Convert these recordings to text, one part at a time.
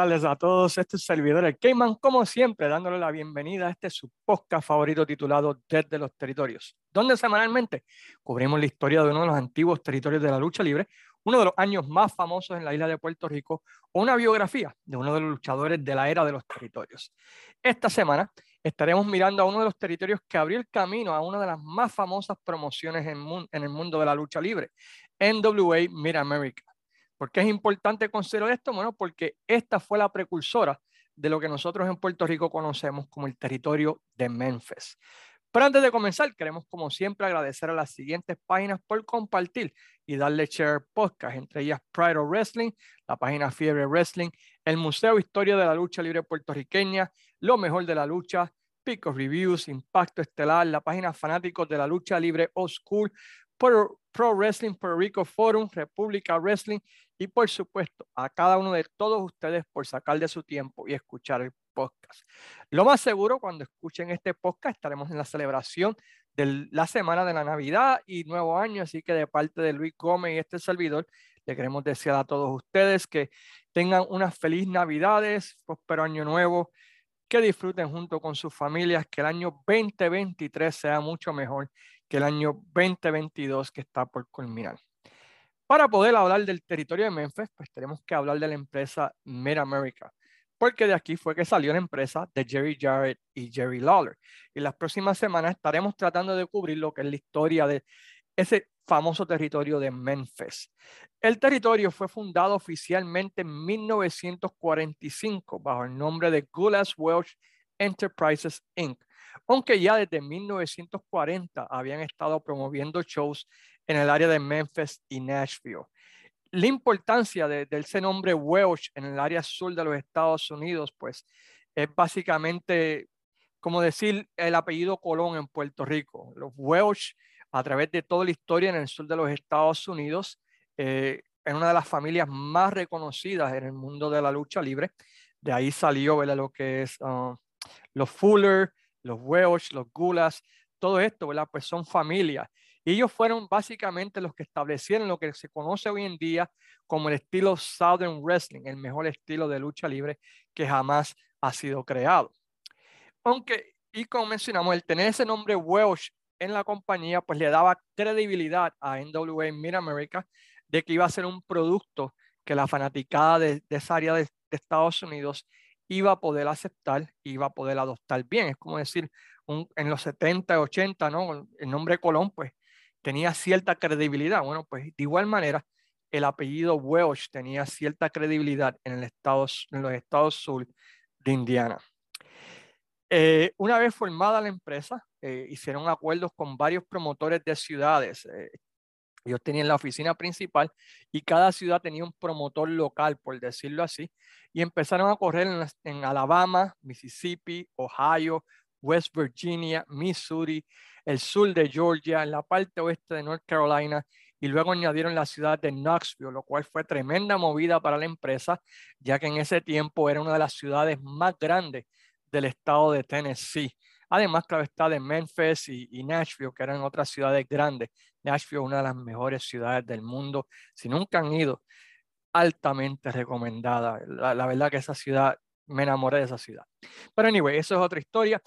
tardes a todos. Este es servidor, el Cayman, como siempre, dándole la bienvenida a este su podcast favorito titulado Desde los Territorios, donde semanalmente cubrimos la historia de uno de los antiguos territorios de la lucha libre, uno de los años más famosos en la isla de Puerto Rico, o una biografía de uno de los luchadores de la era de los territorios. Esta semana estaremos mirando a uno de los territorios que abrió el camino a una de las más famosas promociones en, en el mundo de la lucha libre, NWA Mid America. ¿Por qué es importante considerar esto? Bueno, porque esta fue la precursora de lo que nosotros en Puerto Rico conocemos como el territorio de Memphis. Pero antes de comenzar, queremos como siempre agradecer a las siguientes páginas por compartir y darle share podcast, entre ellas Pride of Wrestling, la página Fiebre Wrestling, el Museo Historia de la Lucha Libre Puertorriqueña, Lo Mejor de la Lucha, Pico Reviews, Impacto Estelar, la página Fanáticos de la Lucha Libre Old School, Pro, Pro Wrestling Puerto Rico Forum, República Wrestling y por supuesto a cada uno de todos ustedes por sacar de su tiempo y escuchar el podcast. Lo más seguro, cuando escuchen este podcast, estaremos en la celebración de la semana de la Navidad y Nuevo Año, así que de parte de Luis Gómez y este servidor, le queremos desear a todos ustedes que tengan unas feliz Navidades, próspero Año Nuevo, que disfruten junto con sus familias, que el año 2023 sea mucho mejor que el año 2022 que está por culminar. Para poder hablar del territorio de Memphis, pues tenemos que hablar de la empresa Mid America, porque de aquí fue que salió la empresa de Jerry Jarrett y Jerry Lawler. Y las próximas semanas estaremos tratando de cubrir lo que es la historia de ese famoso territorio de Memphis. El territorio fue fundado oficialmente en 1945 bajo el nombre de Gulas Welsh Enterprises Inc., aunque ya desde 1940 habían estado promoviendo shows en el área de Memphis y Nashville. La importancia de, ese nombre Welsh en el área sur de los Estados Unidos, pues es básicamente como decir el apellido Colón en Puerto Rico. Los Welsh, a través de toda la historia en el sur de los Estados Unidos, eh, es una de las familias más reconocidas en el mundo de la lucha libre. De ahí salió ¿verdad? lo que es ah, los Fuller, los Welsh, los Gulas, todo esto, ¿verdad? Pues son familias. Ellos fueron básicamente los que establecieron lo que se conoce hoy en día como el estilo Southern Wrestling, el mejor estilo de lucha libre que jamás ha sido creado. Aunque, y como mencionamos, el tener ese nombre Welsh en la compañía, pues le daba credibilidad a NWA Mid America de que iba a ser un producto que la fanaticada de, esa área de, Estados Unidos iba a poder aceptar, iba a poder adoptar bien. Es como decir, en los 70, 80, ¿no? El nombre Colón, pues tenía cierta credibilidad. Bueno, pues de igual manera, el apellido Welsh tenía cierta credibilidad en, los estados sur de Indiana. Eh, una vez formada la empresa, eh, hicieron acuerdos con varios promotores de ciudades. Eh, ellos tenían la oficina principal y cada ciudad tenía un promotor local, por decirlo así, y empezaron a correr en Alabama, Mississippi, Ohio, West Virginia, Missouri, el sur de Georgia, en la parte oeste de North Carolina y luego añadieron la ciudad de Knoxville, lo cual fue tremenda movida para la empresa, ya que en ese tiempo era una de las ciudades más grandes del estado de Tennessee. Además, claro está de Memphis y, Nashville, que eran otras ciudades grandes. Nashville es una de las mejores ciudades del mundo. Si nunca han ido, altamente recomendada. La, la verdad que esa ciudad, me enamoré de esa ciudad. Pero anyway, eso es otra historia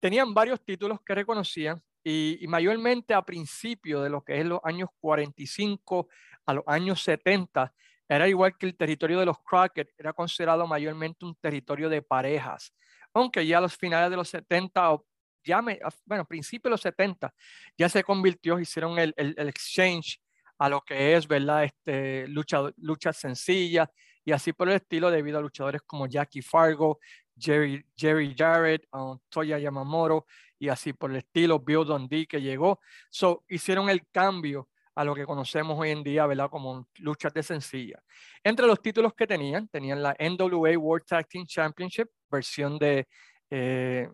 tenían varios títulos que reconocían y, mayormente a principios de lo que es los años 45 a los años 70, era igual que el territorio de los Crockett, era considerado mayormente un territorio de parejas, aunque ya a los finales de los 70, ya me, bueno, principios de los 70, ya se convirtió, hicieron el, el, exchange a lo que es, ¿verdad? Este, lucha, luchas sencillas y así por el estilo debido a luchadores como Jackie Fargo, Jerry, Jerry Jarrett, um, Toya Yamamoto y así por el estilo, Bill Dundee que llegó. So, hicieron el cambio a lo que conocemos hoy en día, ¿verdad? Como luchas de sencilla. Entre los títulos que tenían, tenían la NWA World Tag Team Championship, versión de eh,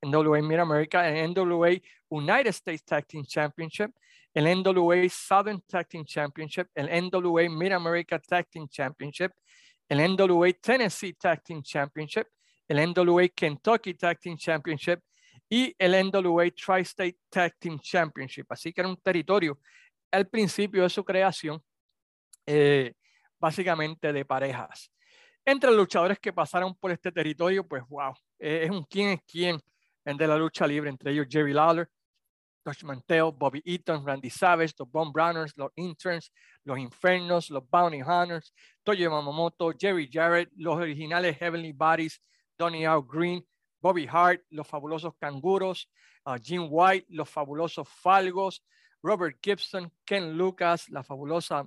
NWA Mid America, el NWA United States Tag Team Championship, el NWA Southern Tag Team Championship, el NWA Mid America Tag Team Championship, el NWA Tennessee Tag Team Championship, el NWA Kentucky Tag Team Championship y el NWA Tri-State Tag Team Championship. Así que era un territorio al principio de su creación, eh, básicamente de parejas. Entre los luchadores que pasaron por este territorio, pues wow, es un quién es quién de la lucha libre, entre ellos Jerry Lawler, Josh Manteo, Bobby Eaton, Randy Savage, los Bone Browners, los Interns, los Infernos, los Bounty Hunters, Toyo Yamamoto, Jerry Jarrett, los originales Heavenly Bodies, Donny Al Green, Bobby Hart, los fabulosos Canguros, uh, Jim White, los fabulosos Falgos, Robert Gibson, Ken Lucas, la fabulosa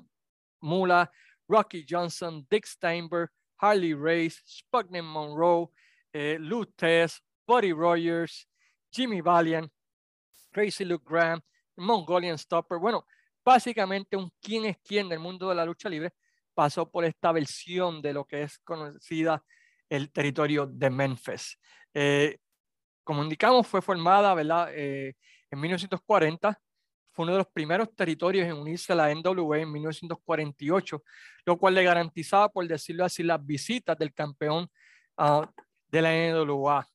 Mula, Rocky Johnson, Dick Steinberg, Harley Race, Spugman Monroe, eh, Lou Tess, Buddy Rogers, Jimmy Valiant, Crazy Luke Graham, Mongolian Stopper. Bueno, básicamente un quién es quién del mundo de la lucha libre pasó por esta versión de lo que es conocida el territorio de Memphis. Eh, como indicamos, fue formada ¿verdad? Eh, en 1940. Fue uno de los primeros territorios en unirse a la NWA en 1948, lo cual le garantizaba, por decirlo así, las visitas del campeón uh, de la NWA.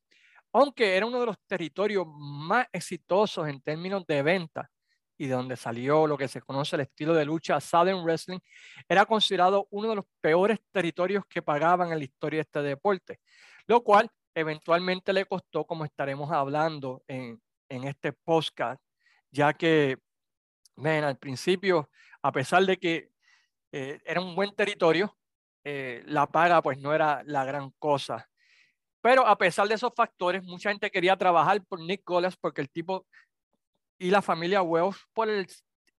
Aunque era uno de los territorios más exitosos en términos de venta y de donde salió lo que se conoce el estilo de lucha Southern Wrestling, era considerado uno de los peores territorios que pagaban en la historia de este deporte, lo cual eventualmente le costó, como estaremos hablando en, en este podcast, ya que, ven, al principio, a pesar de que eh, era un buen territorio, eh, la paga pues no era la gran cosa. Pero a pesar de esos factores, mucha gente quería trabajar por Nick Golas porque el tipo y la familia Wells, por el,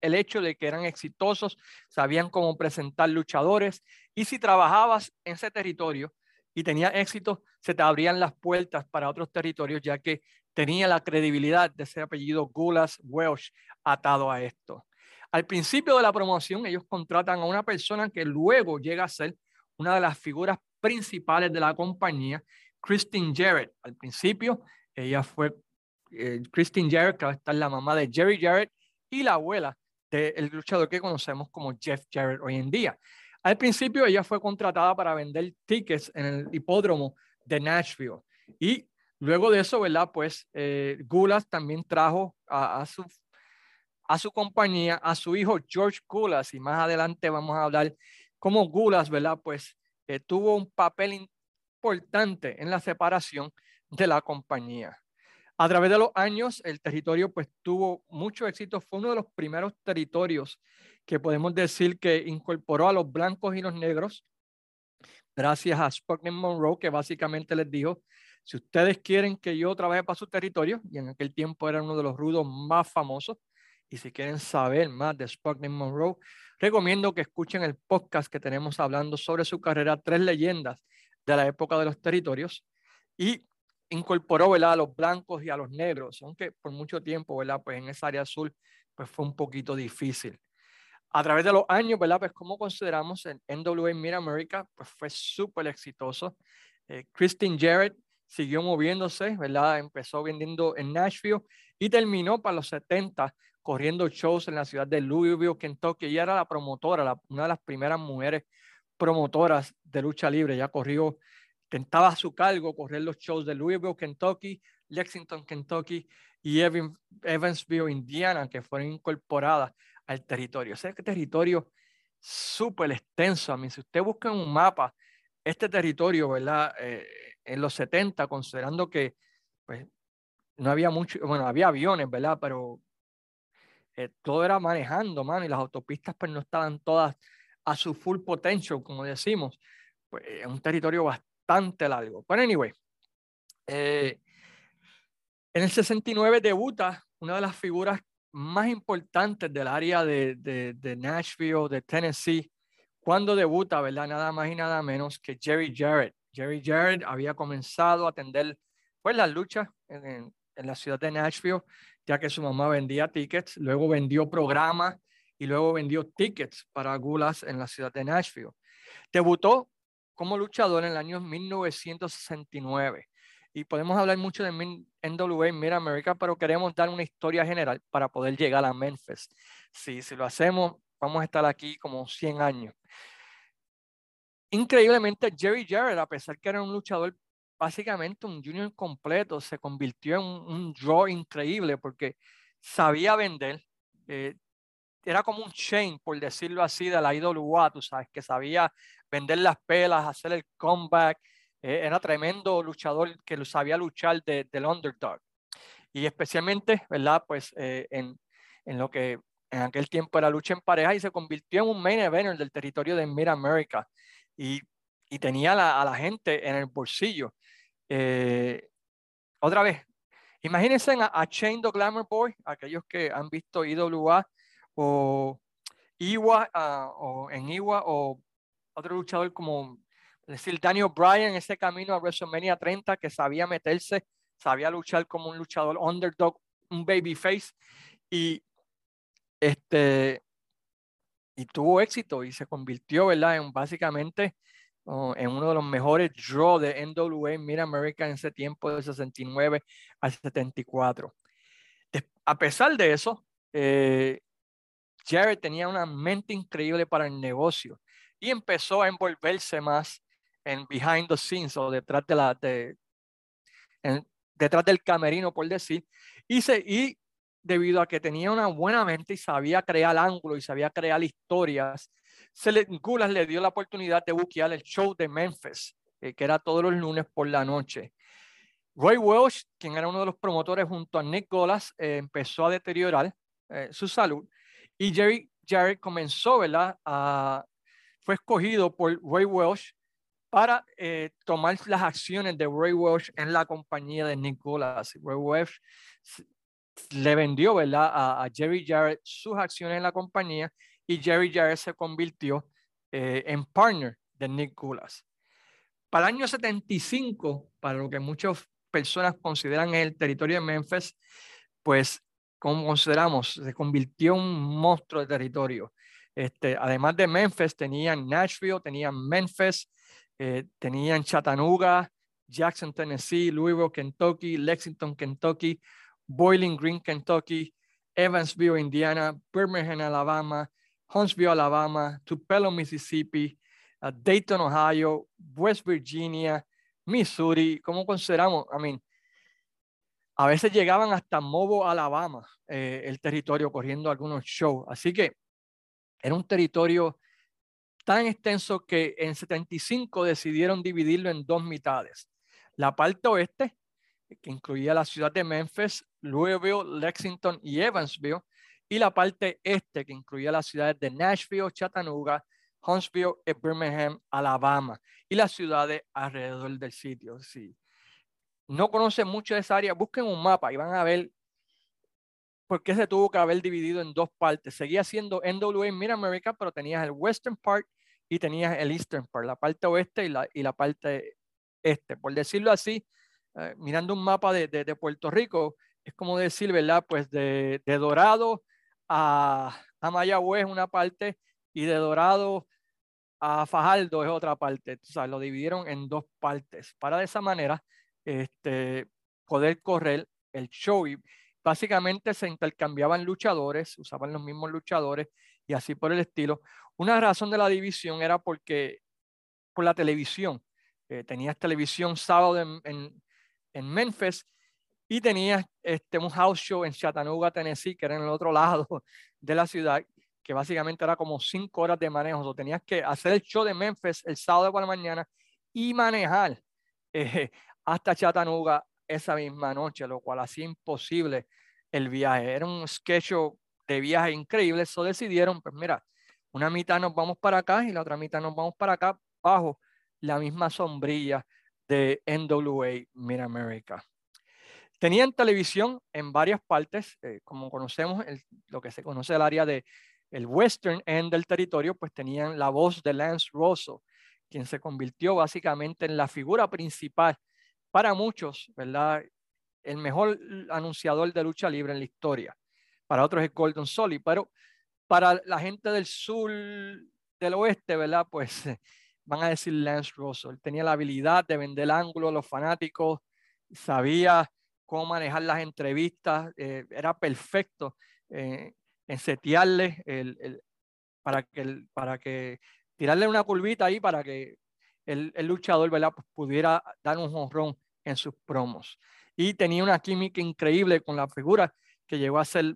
el hecho de que eran exitosos, sabían cómo presentar luchadores y si trabajabas en ese territorio, y tenía éxito, se te abrían las puertas para otros territorios, ya que tenía la credibilidad de ese apellido Gulas Welsh atado a esto. Al principio de la promoción, ellos contratan a una persona que luego llega a ser una de las figuras principales de la compañía, Christine Jarrett. Al principio, ella fue eh, Christine Jarrett, que va a la mamá de Jerry Jarrett y la abuela del luchador que conocemos como Jeff Jarrett hoy en día. Al principio ella fue contratada para vender tickets en el hipódromo de Nashville y luego de eso, ¿verdad? Pues eh, Gulas también trajo a, su, a su compañía a su hijo George Gulas y más adelante vamos a hablar cómo Gulas, ¿verdad? Pues eh, tuvo un papel importante en la separación de la compañía. A través de los años, el territorio pues tuvo mucho éxito. Fue uno de los primeros territorios que podemos decir que incorporó a los blancos y los negros, gracias a Sputnik Monroe, que básicamente les dijo, si ustedes quieren que yo trabaje para su territorio, y en aquel tiempo era uno de los rudos más famosos, y si quieren saber más de Sputnik Monroe, recomiendo que escuchen el podcast que tenemos hablando sobre su carrera, Tres Leyendas de la época de los territorios, y incorporó ¿verdad? a los blancos y a los negros, aunque por mucho tiempo ¿verdad? Pues en esa área azul pues fue un poquito difícil a través de los años, ¿verdad? Pues como consideramos el NWA Mid America, pues fue súper exitoso. Eh, Christine Jarrett siguió moviéndose, ¿verdad? Empezó vendiendo en Nashville y terminó para los 70 corriendo shows en la ciudad de Louisville, Kentucky. Ella era la promotora, una de las primeras mujeres promotoras de lucha libre. Ya corrió, tentaba a su cargo correr los shows de Louisville, Kentucky, Lexington, Kentucky y Evansville, Indiana, que fueron incorporadas al territorio. Ese territorio súper extenso. A mí, si usted busca en un mapa este territorio, ¿verdad? Eh, en los 70, considerando que pues, no había mucho, bueno, había aviones, ¿verdad? Pero eh, todo era manejando, mano, y las autopistas pues no estaban todas a su full potential, como decimos. Pues es un territorio bastante largo. Pero anyway, eh, en el 69 debuta una de las figuras más importantes del área de, de, Nashville, de Tennessee, cuando debuta, ¿verdad? Nada más y nada menos que Jerry Jarrett. Jerry Jarrett había comenzado a atender pues, las luchas en, en la ciudad de Nashville, ya que su mamá vendía tickets, luego vendió programas y luego vendió tickets para Gulas en la ciudad de Nashville. Debutó como luchador en el año 1969 y podemos hablar mucho de NWA Mid America, pero queremos dar una historia general para poder llegar a Memphis. Si, si lo hacemos, vamos a estar aquí como 100 años. Increíblemente, Jerry Jarrett, a pesar que era un luchador básicamente un junior completo, se convirtió en un, draw increíble porque sabía vender. Eh, era como un chain, por decirlo así, de la IWA, tú sabes, que sabía vender las pelas, hacer el comeback. Eh, era tremendo luchador que sabía luchar del underdog. Y especialmente, ¿verdad? Pues eh, en, en, lo que en aquel tiempo era lucha en pareja y se convirtió en un main eventer del territorio de Mid America. Y, y tenía a la gente en el bolsillo. Eh, otra vez, imagínense a, a Chain the Glamour Boy, aquellos que han visto IWA o Iwa, ah, o en Iwa, o otro luchador como decir Daniel Bryan, ese camino a WrestleMania 30 que sabía meterse, sabía luchar como un luchador underdog, un babyface y este y tuvo éxito y se convirtió, ¿verdad? En básicamente en uno de los mejores draw de NWA Mid America en ese tiempo de 69 al 74. a pesar de eso, eh, Jared tenía una mente increíble para el negocio y empezó a envolverse más en behind the scenes o detrás de la de, detrás del camerino por decir y, se, y debido a que tenía una buena mente y sabía crear ángulo y sabía crear historias se le, Gulas le dio la oportunidad de buquear el show de Memphis eh, que era todos los lunes por la noche Roy Welsh quien era uno de los promotores junto a Nick Golas eh, empezó a deteriorar eh, su salud y Jerry Jarrett comenzó, ¿verdad? Fue escogido por Ray Welsh para eh, tomar las acciones de Ray Welsh en la compañía de Nicholas. Ray Welsh le vendió, ¿verdad? A, Jerry Jarrett sus acciones en la compañía y Jerry Jarrett se convirtió eh, en partner de Nicholas. Para el año 75, para lo que muchas personas consideran el territorio de Memphis, pues como consideramos, se convirtió en un monstruo de territorio. Este, además de Memphis, tenían Nashville, tenían Memphis, eh, tenían Chattanooga, Jackson, Tennessee, Louisville, Kentucky, Lexington, Kentucky, Boiling Green, Kentucky, Evansville, Indiana, Birmingham, Alabama, Huntsville, Alabama, Tupelo, Mississippi, uh, Dayton, Ohio, West Virginia, Missouri. ¿Cómo consideramos? I mean, a veces llegaban hasta Mobo, Alabama, eh, el territorio, corriendo algunos shows. Así que era un territorio tan extenso que en 75 decidieron dividirlo en dos mitades. La parte oeste, que incluía la ciudad de Memphis, Louisville, Lexington y Evansville, y la parte este, que incluía las ciudades de Nashville, Chattanooga, Huntsville y Birmingham, Alabama, y las ciudades alrededor del sitio. Sí no conocen mucho de esa área, busquen un mapa y van a ver por qué se tuvo que haber dividido en dos partes. Seguía siendo NWA Mid America, pero tenías el Western Part y tenías el Eastern Part, la parte oeste y la, y la parte este. Por decirlo así, eh, mirando un mapa de, de, Puerto Rico, es como decir, ¿verdad? Pues de, de Dorado a, a Mayagüez una parte y de Dorado a Fajardo es otra parte. O sea, lo dividieron en dos partes para de esa manera este, poder correr el show. Y básicamente se intercambiaban luchadores, usaban los mismos luchadores y así por el estilo. Una razón de la división era porque por la televisión. Eh, tenías televisión sábado en, en, Memphis y tenías este, un house show en Chattanooga, Tennessee, que era en el otro lado de la ciudad, que básicamente era como cinco horas de manejo. O tenías que hacer el show de Memphis el sábado por la mañana y manejar eh, hasta Chattanooga esa misma noche, lo cual hacía imposible el viaje. Era un sketch de viaje increíble. Eso decidieron, pues mira, una mitad nos vamos para acá y la otra mitad nos vamos para acá bajo la misma sombrilla de NWA Mid America. Tenían televisión en varias partes, eh, como conocemos, lo que se conoce el área de el western end del territorio, pues tenían la voz de Lance Rosso, quien se convirtió básicamente en la figura principal para muchos, ¿verdad? El mejor anunciador de lucha libre en la historia. Para otros es Golden Solly, pero para la gente del sur, del oeste, ¿verdad? Pues van a decir Lance Russell. tenía la habilidad de vender ángulos a los fanáticos, sabía cómo manejar las entrevistas, eh, era perfecto en setearle el, para, que, para que tirarle una curvita ahí para que el, luchador ¿verdad? Pues pudiera dar un jonrón en sus promos. Y tenía una química increíble con la figura que llegó a ser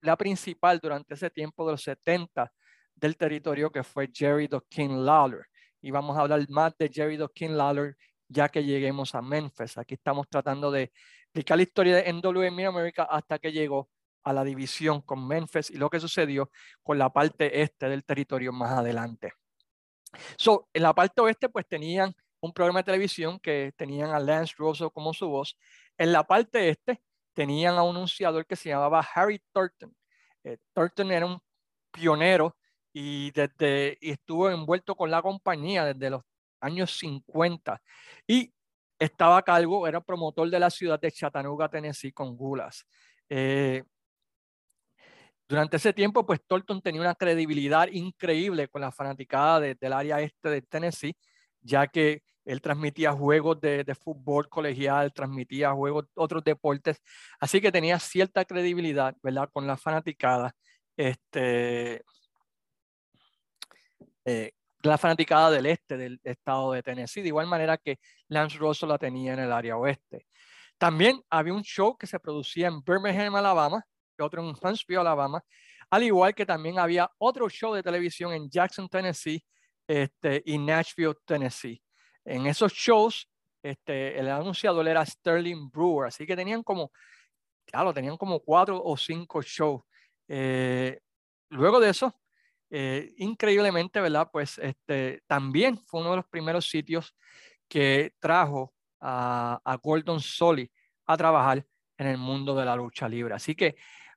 la principal durante ese tiempo de los 70 del territorio, que fue Jerry King Lawler, y vamos a hablar más de Jerry Dawkins Lawler ya que lleguemos a Memphis. Aquí estamos tratando de explicar la historia de NWA America hasta que llegó a la división con Memphis y lo que sucedió con la parte este del territorio más adelante. So, en la parte oeste, pues tenían un programa de televisión que tenían a Lance Russell como su voz. En la parte este, tenían a un anunciador que se llamaba Harry Thornton. Eh, Thornton era un pionero y, desde, y estuvo envuelto con la compañía desde los años 50 y estaba a cargo, era promotor de la ciudad de Chattanooga, Tennessee, con Gulas. Eh, durante ese tiempo, pues Thornton tenía una credibilidad increíble con la fanaticada del área este de Tennessee, ya que él transmitía juegos de, fútbol colegial, transmitía juegos, otros deportes, así que tenía cierta credibilidad, ¿verdad? Con la fanaticada, este, eh, del este del estado de Tennessee, de igual manera que Lance Russell la tenía en el área oeste. También había un show que se producía en Birmingham, Alabama, otro en Huntsville, Alabama, al igual que también había otro show de televisión en Jackson, Tennessee, este, y Nashville, Tennessee. En esos shows, este, el anunciador era Sterling Brewer, así que tenían como, claro, tenían como cuatro o cinco shows. Eh, luego de eso, eh, increíblemente, ¿verdad? Pues este, también fue uno de los primeros sitios que trajo a, a Gordon Solly a trabajar en el mundo de la lucha libre. Así que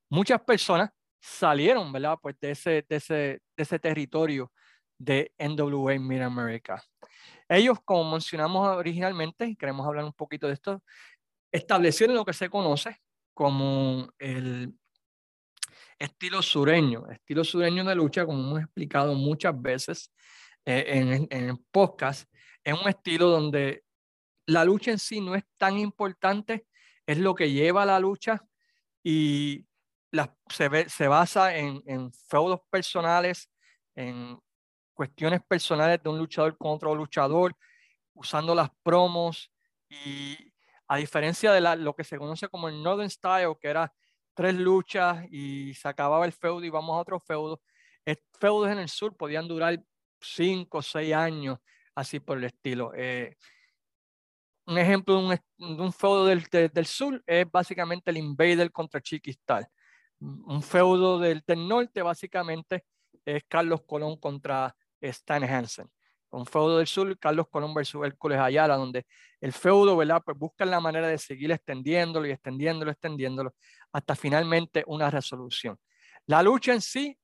muchas personas salieron, ¿verdad? Pues de ese, de ese, de ese territorio de NWA Mid America. Ellos, como mencionamos originalmente, y queremos hablar un poquito de esto, establecieron lo que se conoce como el estilo sureño, estilo sureño de lucha, como hemos explicado muchas veces eh, en, en el podcast, es un estilo donde la lucha en sí no es tan importante, es lo que lleva a la lucha y la, se, se, basa en, en, feudos personales, en cuestiones personales de un luchador con otro luchador, usando las promos y a diferencia de la, lo que se conoce como el Northern Style, que era tres luchas y se acababa el feudo y vamos a otro feudo. Feudos en el sur podían durar cinco o seis años, así por el estilo. Eh, un ejemplo de un, un feudo del, del, sur es básicamente el Invader contra Chiquistal. Un feudo del, del norte básicamente es Carlos Colón contra Stan Hansen un feudo del sur, Carlos Colón versus Hércules Ayala, donde el feudo, ¿verdad? Pues buscan la manera de seguir extendiéndolo y extendiéndolo, extendiéndolo, hasta finalmente una resolución. La lucha en sí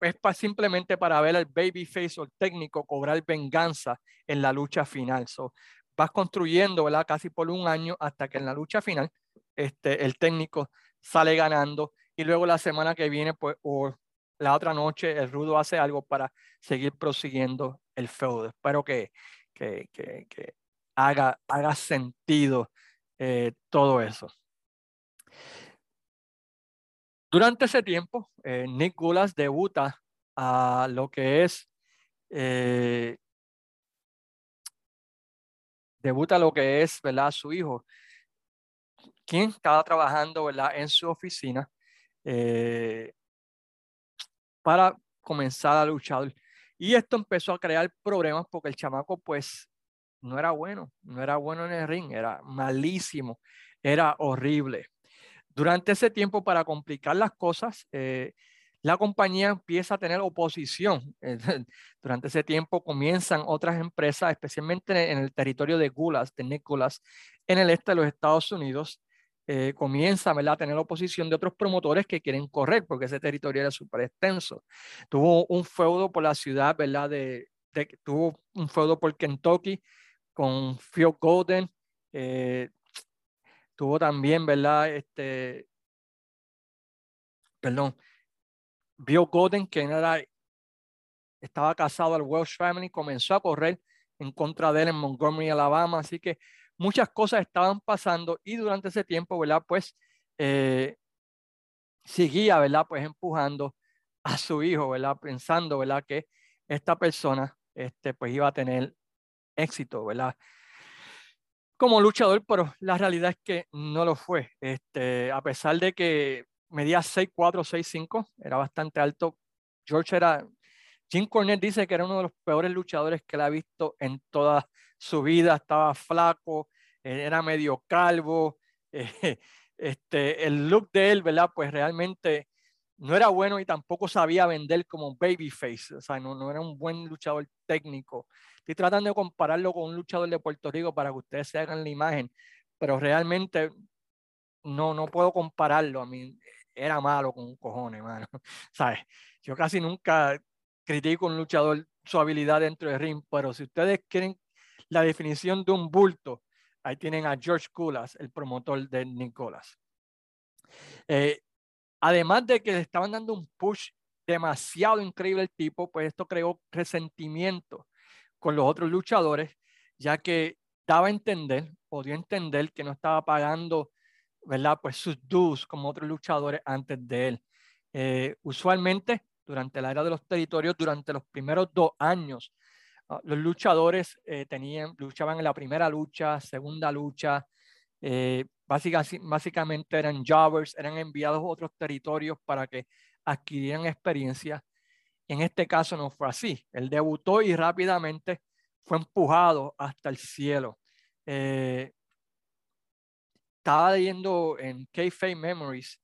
es para, simplemente para ver al babyface o el técnico cobrar venganza en la lucha final. So, vas construyendo, ¿verdad? Casi por un año hasta que en la lucha final este, el técnico sale ganando y luego la semana que viene, pues, la otra noche el rudo hace algo para seguir prosiguiendo el feudo. Espero que, que, que, haga, haga sentido eh, todo eso. Durante ese tiempo, eh, Nick Gulas debuta a lo que es eh, debuta lo que es ¿verdad? su hijo, quien estaba trabajando ¿verdad? en su oficina para comenzar a luchar. Y esto empezó a crear problemas porque el chamaco pues no era bueno, no era bueno en el ring, era malísimo, era horrible. Durante ese tiempo, para complicar las cosas, eh, la compañía empieza a tener oposición. Durante ese tiempo comienzan otras empresas, especialmente en el territorio de Gulas, de Nicholas, en el este de los Estados Unidos, eh, comienza a tener oposición de otros promotores que quieren correr, porque ese territorio era súper extenso. Tuvo un feudo por la ciudad, ¿verdad? De, tuvo un feudo por Kentucky con Phil Golden. Eh, tuvo también, ¿verdad? Este, perdón, Bill Golden, que estaba casado al Welsh Family, comenzó a correr en contra de él en Montgomery, Alabama. Así que muchas cosas estaban pasando y durante ese tiempo, ¿verdad? Pues eh, seguía, ¿verdad? Pues empujando a su hijo, ¿verdad? Pensando, ¿verdad? Que esta persona, este, pues iba a tener éxito, ¿verdad? Como luchador, pero la realidad es que no lo fue. Este, a pesar de que medía 6'4, 6'5, era bastante alto. George era, Jim Cornette dice que era uno de los peores luchadores que él ha visto en toda su vida. Estaba flaco, era medio calvo. Eh, este, el look de él, ¿verdad? Pues realmente no era bueno y tampoco sabía vender como babyface. O sea, no, no era un buen luchador técnico. Estoy tratando de compararlo con un luchador de Puerto Rico para que ustedes se hagan la imagen, pero realmente no, no puedo compararlo. A mí era malo con cojones, mano. ¿Sabes? Yo casi nunca critico a un luchador su habilidad dentro del ring, pero si ustedes quieren la definición de un bulto, ahí tienen a George Kulas, el promotor de Nicolas. Eh, además de que le estaban dando un push demasiado increíble el tipo, pues esto creó resentimiento con los otros luchadores, ya que daba a entender, podía entender que no estaba pagando, ¿verdad? Pues sus dues como otros luchadores antes de él. Eh, usualmente durante la era de los territorios, durante los primeros dos años. Ah, los luchadores eh, tenían, luchaban en la primera lucha, segunda lucha, eh, básicamente eran jobbers, eran enviados a otros territorios para que adquirieran experiencia. En este caso no fue así. Él debutó y rápidamente fue empujado hasta el cielo. Eh, estaba leyendo en K-Fame Memories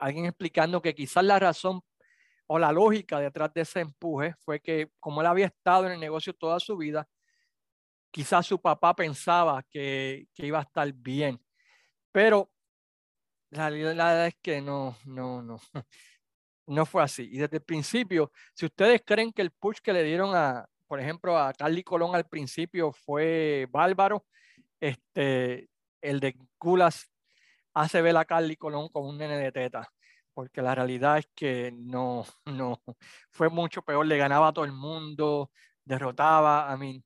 alguien explicando que quizás la razón o la lógica detrás de ese empuje fue que como él había estado en el negocio toda su vida, quizás su papá pensaba que, iba a estar bien, pero la realidad es que no, no, no, no fue así. Y desde el principio, si ustedes creen que el push que le dieron a, por ejemplo, a Carly Colón al principio fue bárbaro, este, el de Gulas hace ver a Carly Colón como un nene de teta porque la realidad es que no, no, fue mucho peor, le ganaba a todo el mundo, derrotaba a mí.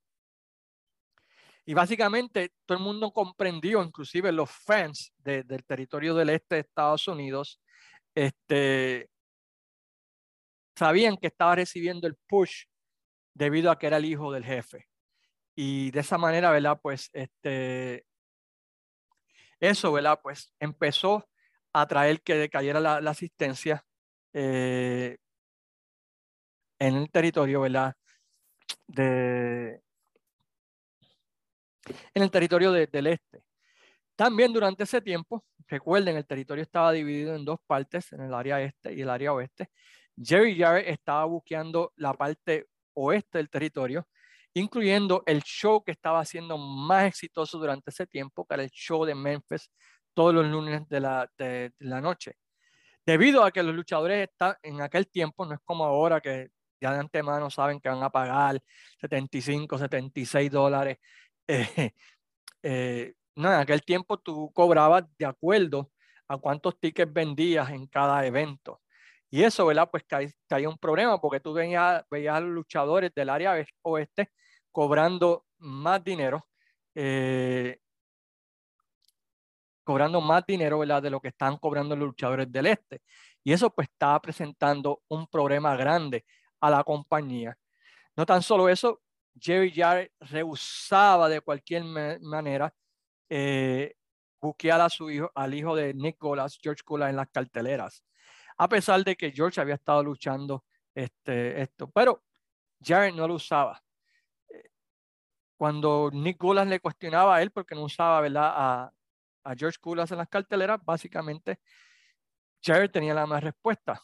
Y básicamente todo el mundo comprendió, inclusive los fans del territorio del este de Estados Unidos, este, sabían que estaba recibiendo el push debido a que era el hijo del jefe. Y de esa manera, ¿verdad? Pues este, eso, ¿verdad? Pues empezó a traer que cayera la, asistencia eh, en el territorio, ¿verdad? De, en el territorio del este. También durante ese tiempo, recuerden, el territorio estaba dividido en dos partes, en el área este y el área oeste. Jerry Jarrett estaba buqueando la parte oeste del territorio, incluyendo el show que estaba siendo más exitoso durante ese tiempo, que era el show de Memphis todos los lunes de la, noche. Debido a que los luchadores están en aquel tiempo, no es como ahora que ya de antemano saben que van a pagar 75, 76 dólares. Eh, eh, no, en aquel tiempo tú cobrabas de acuerdo a cuántos tickets vendías en cada evento. Y eso, ¿verdad? Pues caía un problema porque tú veías, veías a los luchadores del área oeste cobrando más dinero eh, cobrando más dinero ¿verdad? de lo que están cobrando los luchadores del este. Y eso pues estaba presentando un problema grande a la compañía. No tan solo eso, Jerry Jarrett rehusaba de cualquier manera eh, buquear a su hijo, al hijo de Nicholas, George Kula, en las carteleras, a pesar de que George había estado luchando este, esto. Pero Jarrett no lo usaba. Cuando Nicholas le cuestionaba a él porque no usaba ¿verdad? A, a George Kulas en las carteleras, básicamente Jared tenía la más respuesta.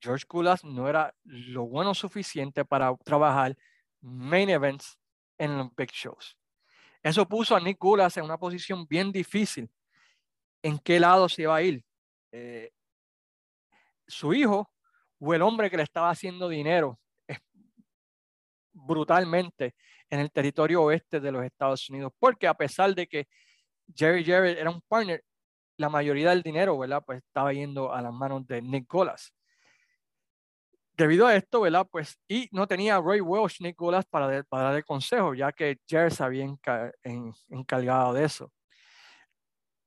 George Kulas no era lo bueno suficiente para trabajar main events en los big shows. Eso puso a Nick Kulas en una posición bien difícil. ¿En qué lado se iba a ir? Eh, su hijo o el hombre que le estaba haciendo dinero brutalmente en el territorio oeste de los Estados Unidos, porque a pesar de que Jerry Jarrett era un partner, la mayoría del dinero, ¿verdad? Pues estaba yendo a las manos de Nicholas. Debido a esto, ¿verdad? Pues, y no tenía a Roy Welsh Nicholas para, para dar el consejo, ya que Jerry se había encargado de eso.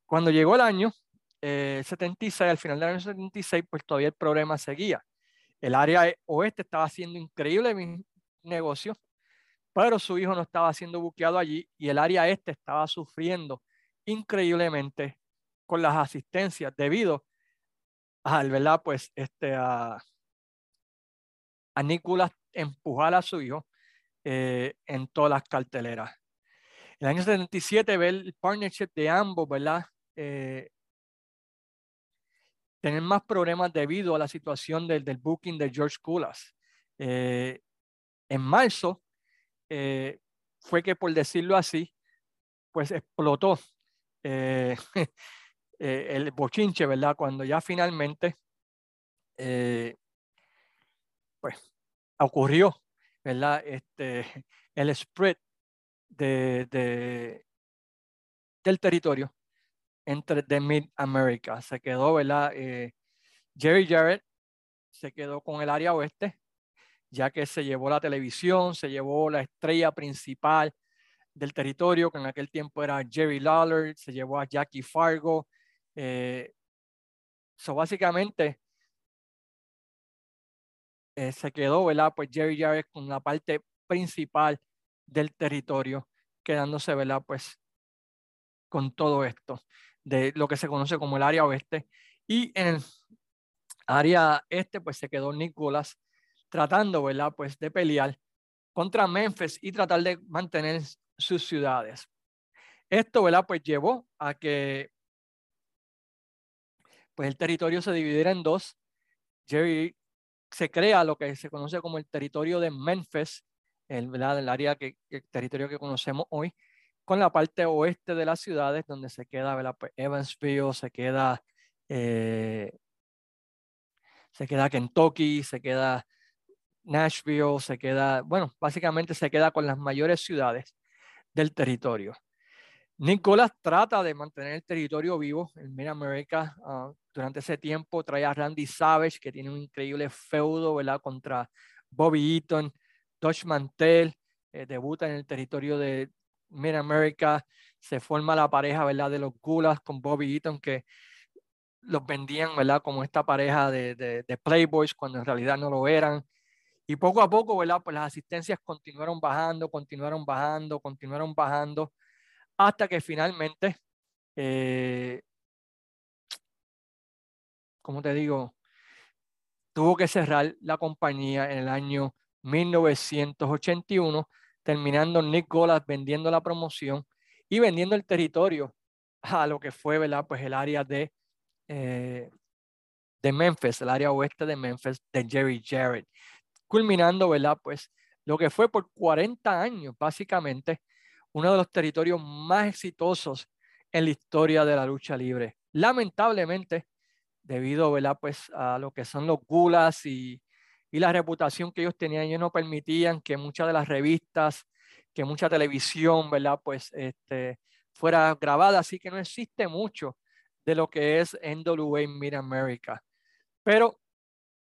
Cuando llegó el año 76, eh, al final del año 76, pues todavía el problema seguía. El área oeste estaba haciendo increíble negocio, pero su hijo no estaba siendo buqueado allí y el área este estaba sufriendo increíblemente con las asistencias debido al, ¿verdad? Pues este, a, a Nicholas empujar a su hijo eh, en todas las carteleras. En el año 77 ve el partnership de ambos, ¿verdad? Eh, tener más problemas debido a la situación del, del booking de George Kulas. Eh, en marzo fue que, por decirlo así, pues explotó el bochinche, ¿verdad? Cuando ya finalmente, pues ocurrió, ¿verdad? Este, el spread de, de, del territorio entre the Mid America. Se quedó, ¿verdad? Eh, Jerry Jarrett se quedó con el área oeste, ya que se llevó la televisión, se llevó la estrella principal del territorio, que en aquel tiempo era Jerry Lawler, se llevó a Jackie Fargo. Eh, básicamente, eh, se quedó, ¿verdad? Pues Jerry Jarrett con la parte principal del territorio, quedándose, ¿verdad? Pues con todo esto, de lo que se conoce como el área oeste. Y en el área este, pues se quedó Nicolás tratando, ¿verdad? Pues de pelear contra Memphis y tratar de mantener sus ciudades. Esto, ¿verdad? Pues llevó a que pues el territorio se dividiera en dos. Jerry se crea lo que se conoce como el territorio de Memphis, el, el área que, el territorio que conocemos hoy, con la parte oeste de las ciudades, donde se queda ¿verdad? Pues Evansville, se queda, eh, se queda Kentucky, se queda Nashville, se queda, bueno, básicamente se queda con las mayores ciudades del territorio. Nicolás trata de mantener el territorio vivo en Mid America. Ah, durante ese tiempo trae a Randy Savage, que tiene un increíble feudo ¿verdad? contra Bobby Eaton. Dutch Mantel eh, debuta en el territorio de Mid America. Se forma la pareja ¿verdad? de los Gulas con Bobby Eaton, que los vendían ¿verdad? como esta pareja de, de, de Playboys cuando en realidad no lo eran. Y poco a poco, ¿verdad? Pues las asistencias continuaron bajando, continuaron bajando, continuaron bajando hasta que finalmente, eh, como te digo, tuvo que cerrar la compañía en el año 1981, terminando Nick Golas vendiendo la promoción y vendiendo el territorio a lo que fue, ¿verdad? Pues el área de, eh, de Memphis, el área oeste de Memphis, de Jerry Jarrett, culminando, ¿verdad? Pues lo que fue por 40 años, básicamente, uno de los territorios más exitosos en la historia de la lucha libre. Lamentablemente, debido ¿verdad? Pues, a lo que son los gulas y, y la reputación que ellos tenían, ellos no permitían que muchas de las revistas, que mucha televisión, ¿verdad? Pues este, fuera grabada, así que no existe mucho de lo que es NWA Mid America. Pero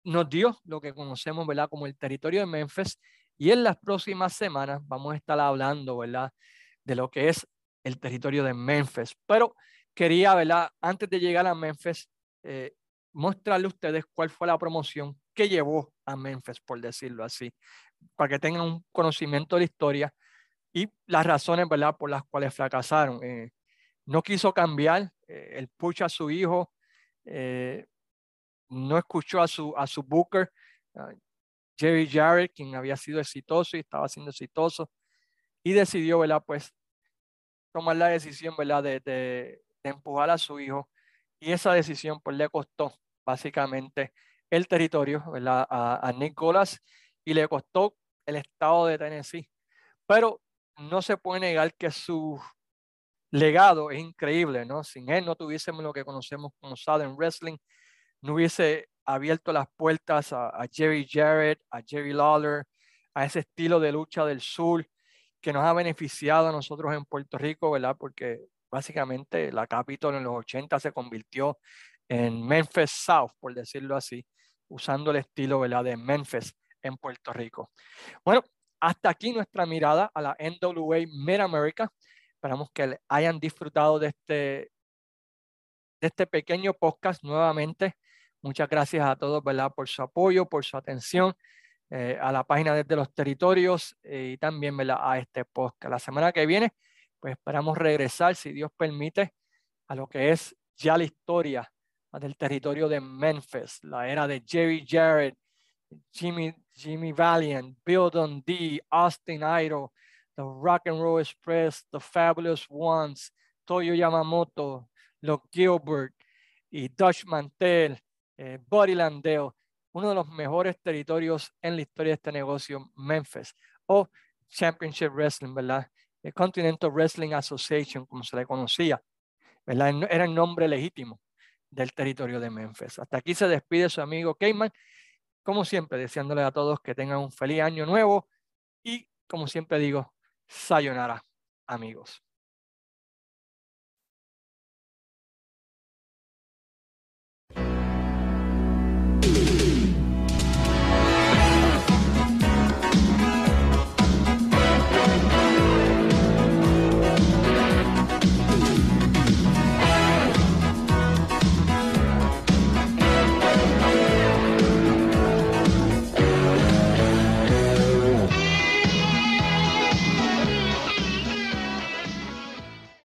nos dio lo que conocemos, ¿verdad? Como el territorio de Memphis. Y en las próximas semanas vamos a estar hablando, ¿verdad? de lo que es el territorio de Memphis. Pero quería, ¿verdad? Antes de llegar a Memphis, eh, mostrarle a ustedes cuál fue la promoción que llevó a Memphis, por decirlo así, para que tengan un conocimiento de la historia y las razones, ¿verdad?, por las cuales fracasaron. Eh, no quiso cambiar eh, el push a su hijo, no escuchó a su, a su booker, Jerry Jarrett, quien había sido exitoso y estaba siendo exitoso, y decidió, ¿verdad? Pues tomar la decisión. De, de, empujar a su hijo. Y esa decisión, pues le costó básicamente el territorio, ¿verdad? A, a Nicolás y le costó el estado de Tennessee. Pero no se puede negar que su legado es increíble, ¿no? Sin él no tuviésemos lo que conocemos como Southern Wrestling, no hubiese abierto las puertas a, Jerry Jarrett, a Jerry Lawler, a ese estilo de lucha del sur, que nos ha beneficiado a nosotros en Puerto Rico, ¿verdad? Porque básicamente la Capitol en los 80 se convirtió en Memphis South, por decirlo así, usando el estilo, ¿verdad? De Memphis en Puerto Rico. Bueno, hasta aquí nuestra mirada a la NWA Mid America. Esperamos que hayan disfrutado de este, de este pequeño podcast nuevamente. Muchas gracias a todos, ¿verdad? Por su apoyo, por su atención. Eh, a la página desde los territorios eh, y también a este podcast. La semana que viene, pues esperamos regresar, si Dios permite, a lo que es ya la historia del territorio de Memphis, la era de Jerry Jarrett Jimmy, Jimmy Valiant, Bill Dundee, Austin Idol, The Rock and Roll Express, The Fabulous Ones, Toyo Yamamoto, los Gilbert y Dutch Mantel, eh, Buddy Landale, uno de los mejores territorios en la historia de este negocio, Memphis, o Championship Wrestling, ¿verdad? Continental Wrestling Association, como se le conocía, ¿verdad? Era el nombre legítimo del territorio de Memphis. Hasta aquí se despide su amigo Cayman, como siempre, deseándole a todos que tengan un feliz año nuevo y, como siempre digo, sayonara, amigos.